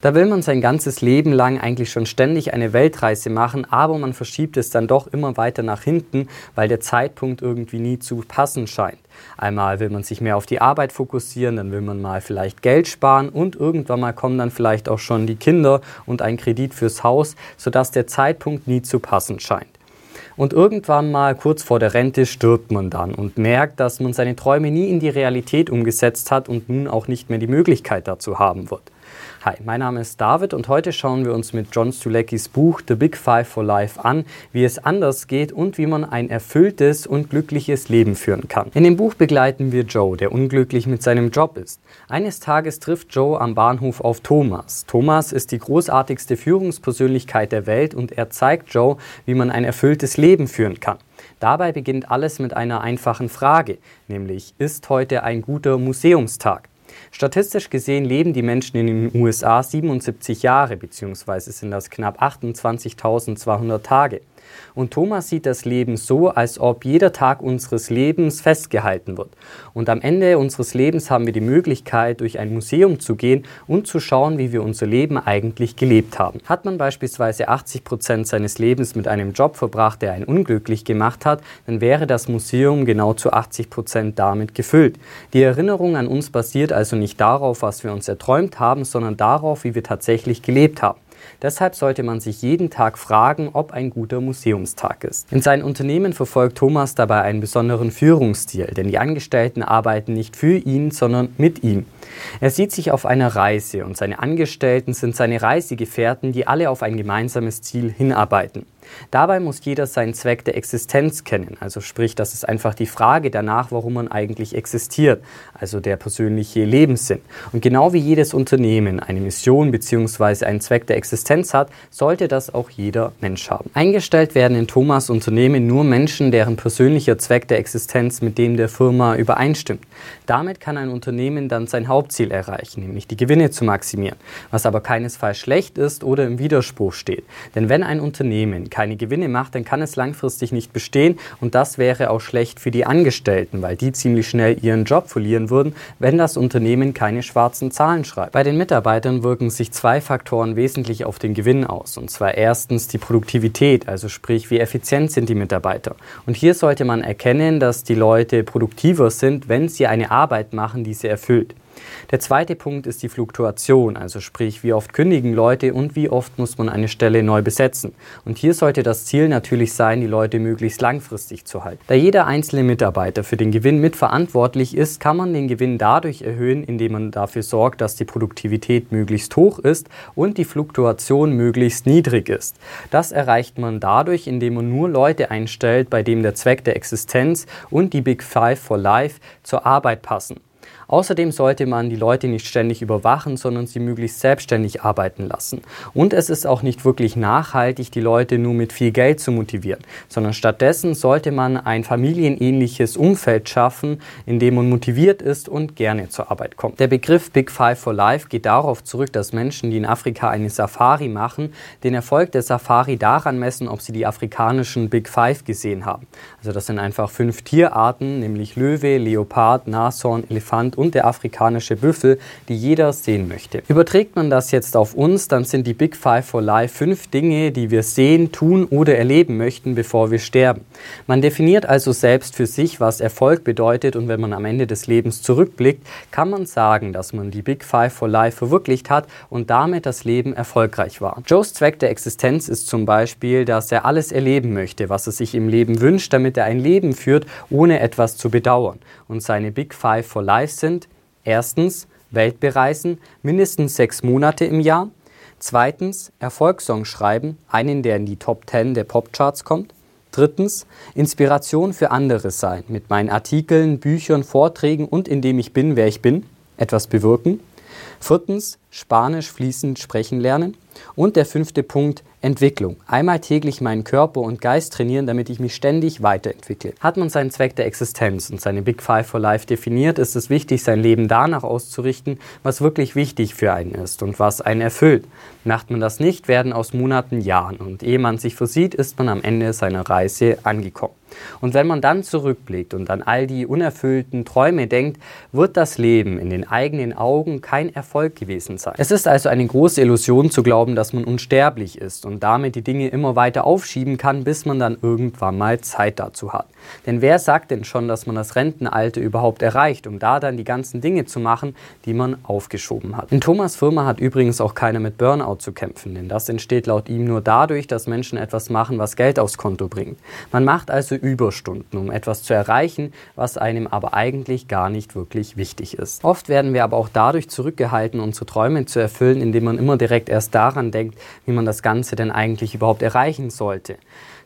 Da will man sein ganzes Leben lang eigentlich schon ständig eine Weltreise machen, aber man verschiebt es dann doch immer weiter nach hinten, weil der Zeitpunkt irgendwie nie zu passen scheint. Einmal will man sich mehr auf die Arbeit fokussieren, dann will man mal vielleicht Geld sparen und irgendwann mal kommen dann vielleicht auch schon die Kinder und ein Kredit fürs Haus, sodass der Zeitpunkt nie zu passen scheint. Und irgendwann mal kurz vor der Rente stirbt man dann und merkt, dass man seine Träume nie in die Realität umgesetzt hat und nun auch nicht mehr die Möglichkeit dazu haben wird. Hi, mein Name ist David und heute schauen wir uns mit John Stuleckis Buch The Big Five for Life an, wie es anders geht und wie man ein erfülltes und glückliches Leben führen kann. In dem Buch begleiten wir Joe, der unglücklich mit seinem Job ist. Eines Tages trifft Joe am Bahnhof auf Thomas. Thomas ist die großartigste Führungspersönlichkeit der Welt und er zeigt Joe, wie man ein erfülltes Leben führen kann. Dabei beginnt alles mit einer einfachen Frage, nämlich ist heute ein guter Museumstag? Statistisch gesehen leben die Menschen in den USA 77 Jahre, beziehungsweise sind das knapp 28.200 Tage. Und Thomas sieht das Leben so, als ob jeder Tag unseres Lebens festgehalten wird. Und am Ende unseres Lebens haben wir die Möglichkeit, durch ein Museum zu gehen und zu schauen, wie wir unser Leben eigentlich gelebt haben. Hat man beispielsweise 80 Prozent seines Lebens mit einem Job verbracht, der einen unglücklich gemacht hat, dann wäre das Museum genau zu 80 Prozent damit gefüllt. Die Erinnerung an uns basiert also nicht darauf, was wir uns erträumt haben, sondern darauf, wie wir tatsächlich gelebt haben. Deshalb sollte man sich jeden Tag fragen, ob ein guter Museumstag ist. In seinem Unternehmen verfolgt Thomas dabei einen besonderen Führungsstil, denn die Angestellten arbeiten nicht für ihn, sondern mit ihm. Er sieht sich auf einer Reise und seine Angestellten sind seine Reisegefährten, die alle auf ein gemeinsames Ziel hinarbeiten. Dabei muss jeder seinen Zweck der Existenz kennen, also sprich, das ist einfach die Frage danach, warum man eigentlich existiert, also der persönliche Lebenssinn. Und genau wie jedes Unternehmen eine Mission bzw. einen Zweck der Existenz hat, sollte das auch jeder Mensch haben. Eingestellt werden in Thomas Unternehmen nur Menschen, deren persönlicher Zweck der Existenz mit dem der Firma übereinstimmt. Damit kann ein Unternehmen dann sein Hauptziel erreichen, nämlich die Gewinne zu maximieren, was aber keinesfalls schlecht ist oder im Widerspruch steht. Denn wenn ein Unternehmen keine Gewinne macht, dann kann es langfristig nicht bestehen und das wäre auch schlecht für die Angestellten, weil die ziemlich schnell ihren Job verlieren würden, wenn das Unternehmen keine schwarzen Zahlen schreibt. Bei den Mitarbeitern wirken sich zwei Faktoren wesentlich auf den Gewinn aus und zwar erstens die Produktivität, also sprich wie effizient sind die Mitarbeiter. Und hier sollte man erkennen, dass die Leute produktiver sind, wenn sie eine Arbeit machen, die sie erfüllt. Der zweite Punkt ist die Fluktuation, also sprich, wie oft kündigen Leute und wie oft muss man eine Stelle neu besetzen. Und hier sollte das Ziel natürlich sein, die Leute möglichst langfristig zu halten. Da jeder einzelne Mitarbeiter für den Gewinn mitverantwortlich ist, kann man den Gewinn dadurch erhöhen, indem man dafür sorgt, dass die Produktivität möglichst hoch ist und die Fluktuation möglichst niedrig ist. Das erreicht man dadurch, indem man nur Leute einstellt, bei denen der Zweck der Existenz und die Big Five for Life zur Arbeit passen. Außerdem sollte man die Leute nicht ständig überwachen, sondern sie möglichst selbstständig arbeiten lassen. Und es ist auch nicht wirklich nachhaltig, die Leute nur mit viel Geld zu motivieren, sondern stattdessen sollte man ein familienähnliches Umfeld schaffen, in dem man motiviert ist und gerne zur Arbeit kommt. Der Begriff Big Five for Life geht darauf zurück, dass Menschen, die in Afrika eine Safari machen, den Erfolg der Safari daran messen, ob sie die afrikanischen Big Five gesehen haben. Also das sind einfach fünf Tierarten, nämlich Löwe, Leopard, Nashorn, Elefant und der afrikanische Büffel, die jeder sehen möchte. Überträgt man das jetzt auf uns, dann sind die Big Five for Life fünf Dinge, die wir sehen, tun oder erleben möchten, bevor wir sterben. Man definiert also selbst für sich, was Erfolg bedeutet und wenn man am Ende des Lebens zurückblickt, kann man sagen, dass man die Big Five for Life verwirklicht hat und damit das Leben erfolgreich war. Joes Zweck der Existenz ist zum Beispiel, dass er alles erleben möchte, was er sich im Leben wünscht, damit er ein Leben führt, ohne etwas zu bedauern. Und seine Big Five for Life sind erstens Welt bereisen, mindestens sechs Monate im Jahr. Zweitens Erfolgssong schreiben, einen, der in die Top 10 der Popcharts kommt. Drittens Inspiration für andere sein, mit meinen Artikeln, Büchern, Vorträgen und indem ich bin, wer ich bin, etwas bewirken. Viertens Spanisch fließend sprechen lernen. Und der fünfte Punkt, Entwicklung. Einmal täglich meinen Körper und Geist trainieren, damit ich mich ständig weiterentwickle. Hat man seinen Zweck der Existenz und seine Big Five for Life definiert, ist es wichtig, sein Leben danach auszurichten, was wirklich wichtig für einen ist und was einen erfüllt. Macht man das nicht, werden aus Monaten Jahren und ehe man sich versieht, ist man am Ende seiner Reise angekommen. Und wenn man dann zurückblickt und an all die unerfüllten Träume denkt, wird das Leben in den eigenen Augen kein Erfolg gewesen sein. Es ist also eine große Illusion zu glauben, dass man unsterblich ist und damit die Dinge immer weiter aufschieben kann, bis man dann irgendwann mal Zeit dazu hat. Denn wer sagt denn schon, dass man das Rentenalter überhaupt erreicht, um da dann die ganzen Dinge zu machen, die man aufgeschoben hat? In Thomas Firma hat übrigens auch keiner mit Burnout zu kämpfen, denn das entsteht laut ihm nur dadurch, dass Menschen etwas machen, was Geld aufs Konto bringt. Man macht also Überstunden, um etwas zu erreichen, was einem aber eigentlich gar nicht wirklich wichtig ist. Oft werden wir aber auch dadurch zurückgehalten, unsere Träume zu erfüllen, indem man immer direkt erst daran denkt, wie man das Ganze denn eigentlich überhaupt erreichen sollte.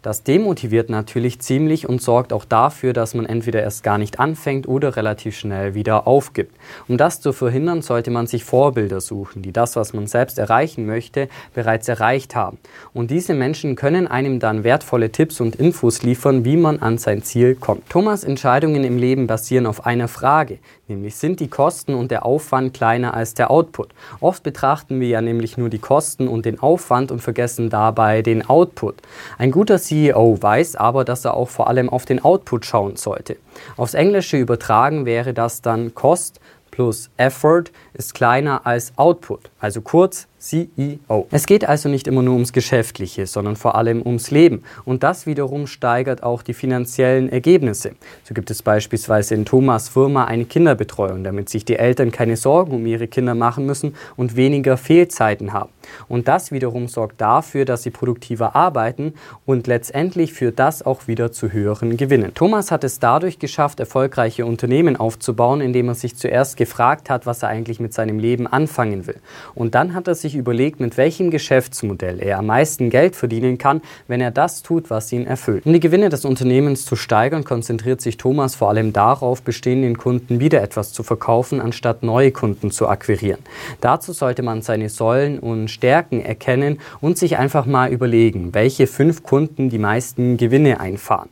Das demotiviert natürlich ziemlich und sorgt auch dafür, dass man entweder erst gar nicht anfängt oder relativ schnell wieder aufgibt. Um das zu verhindern, sollte man sich Vorbilder suchen, die das, was man selbst erreichen möchte, bereits erreicht haben. Und diese Menschen können einem dann wertvolle Tipps und Infos liefern, wie man an sein Ziel kommt. Thomas Entscheidungen im Leben basieren auf einer Frage, nämlich sind die Kosten und der Aufwand kleiner als der Output. Oft betrachten wir ja nämlich nur die Kosten und den Aufwand und vergessen dabei den Output. Ein guter CEO weiß aber, dass er auch vor allem auf den Output schauen sollte. Aufs Englische übertragen wäre das dann Cost plus Effort ist kleiner als Output. Also kurz CEO. Es geht also nicht immer nur ums Geschäftliche, sondern vor allem ums Leben. Und das wiederum steigert auch die finanziellen Ergebnisse. So gibt es beispielsweise in Thomas Firma eine Kinderbetreuung, damit sich die Eltern keine Sorgen um ihre Kinder machen müssen und weniger Fehlzeiten haben. Und das wiederum sorgt dafür, dass sie produktiver arbeiten und letztendlich führt das auch wieder zu höheren Gewinnen. Thomas hat es dadurch geschafft, erfolgreiche Unternehmen aufzubauen, indem er sich zuerst gefragt hat, was er eigentlich mit seinem Leben anfangen will. Und dann hat er sich überlegt, mit welchem Geschäftsmodell er am meisten Geld verdienen kann, wenn er das tut, was ihn erfüllt. Um die Gewinne des Unternehmens zu steigern, konzentriert sich Thomas vor allem darauf, bestehenden Kunden wieder etwas zu verkaufen, anstatt neue Kunden zu akquirieren. Dazu sollte man seine Säulen und Stärken erkennen und sich einfach mal überlegen, welche fünf Kunden die meisten Gewinne einfahren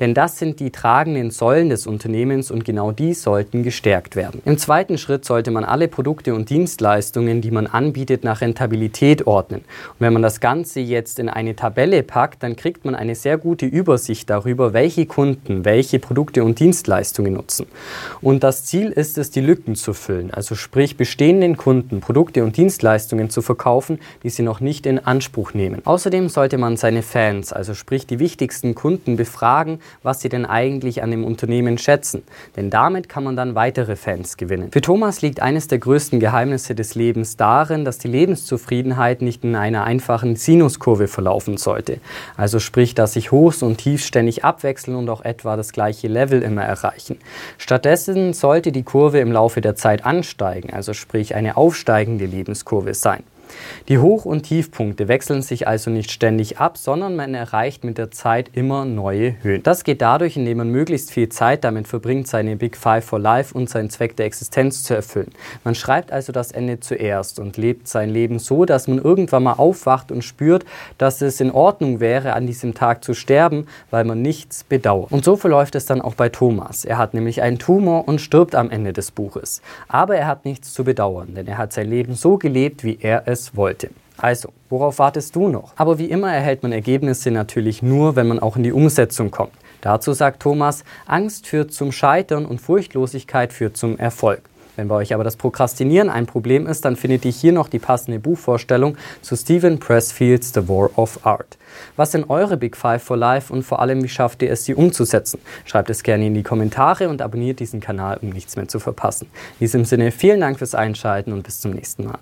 denn das sind die tragenden Säulen des Unternehmens und genau die sollten gestärkt werden. Im zweiten Schritt sollte man alle Produkte und Dienstleistungen, die man anbietet, nach Rentabilität ordnen. Und wenn man das Ganze jetzt in eine Tabelle packt, dann kriegt man eine sehr gute Übersicht darüber, welche Kunden welche Produkte und Dienstleistungen nutzen. Und das Ziel ist es, die Lücken zu füllen, also sprich bestehenden Kunden Produkte und Dienstleistungen zu verkaufen, die sie noch nicht in Anspruch nehmen. Außerdem sollte man seine Fans, also sprich die wichtigsten Kunden, befragen, was sie denn eigentlich an dem Unternehmen schätzen. Denn damit kann man dann weitere Fans gewinnen. Für Thomas liegt eines der größten Geheimnisse des Lebens darin, dass die Lebenszufriedenheit nicht in einer einfachen Sinuskurve verlaufen sollte. Also sprich, dass sich Hochs und Tiefs ständig abwechseln und auch etwa das gleiche Level immer erreichen. Stattdessen sollte die Kurve im Laufe der Zeit ansteigen, also sprich eine aufsteigende Lebenskurve sein. Die Hoch- und Tiefpunkte wechseln sich also nicht ständig ab, sondern man erreicht mit der Zeit immer neue Höhen. Das geht dadurch, indem man möglichst viel Zeit damit verbringt, seine Big Five for Life und seinen Zweck der Existenz zu erfüllen. Man schreibt also das Ende zuerst und lebt sein Leben so, dass man irgendwann mal aufwacht und spürt, dass es in Ordnung wäre, an diesem Tag zu sterben, weil man nichts bedauert. Und so verläuft es dann auch bei Thomas. Er hat nämlich einen Tumor und stirbt am Ende des Buches. Aber er hat nichts zu bedauern, denn er hat sein Leben so gelebt, wie er es es wollte. Also, worauf wartest du noch? Aber wie immer erhält man Ergebnisse natürlich nur, wenn man auch in die Umsetzung kommt. Dazu sagt Thomas, Angst führt zum Scheitern und Furchtlosigkeit führt zum Erfolg. Wenn bei euch aber das Prokrastinieren ein Problem ist, dann findet ihr hier noch die passende Buchvorstellung zu Stephen Pressfields The War of Art. Was sind eure Big Five for Life und vor allem, wie schafft ihr es, sie umzusetzen? Schreibt es gerne in die Kommentare und abonniert diesen Kanal, um nichts mehr zu verpassen. In diesem Sinne, vielen Dank fürs Einschalten und bis zum nächsten Mal.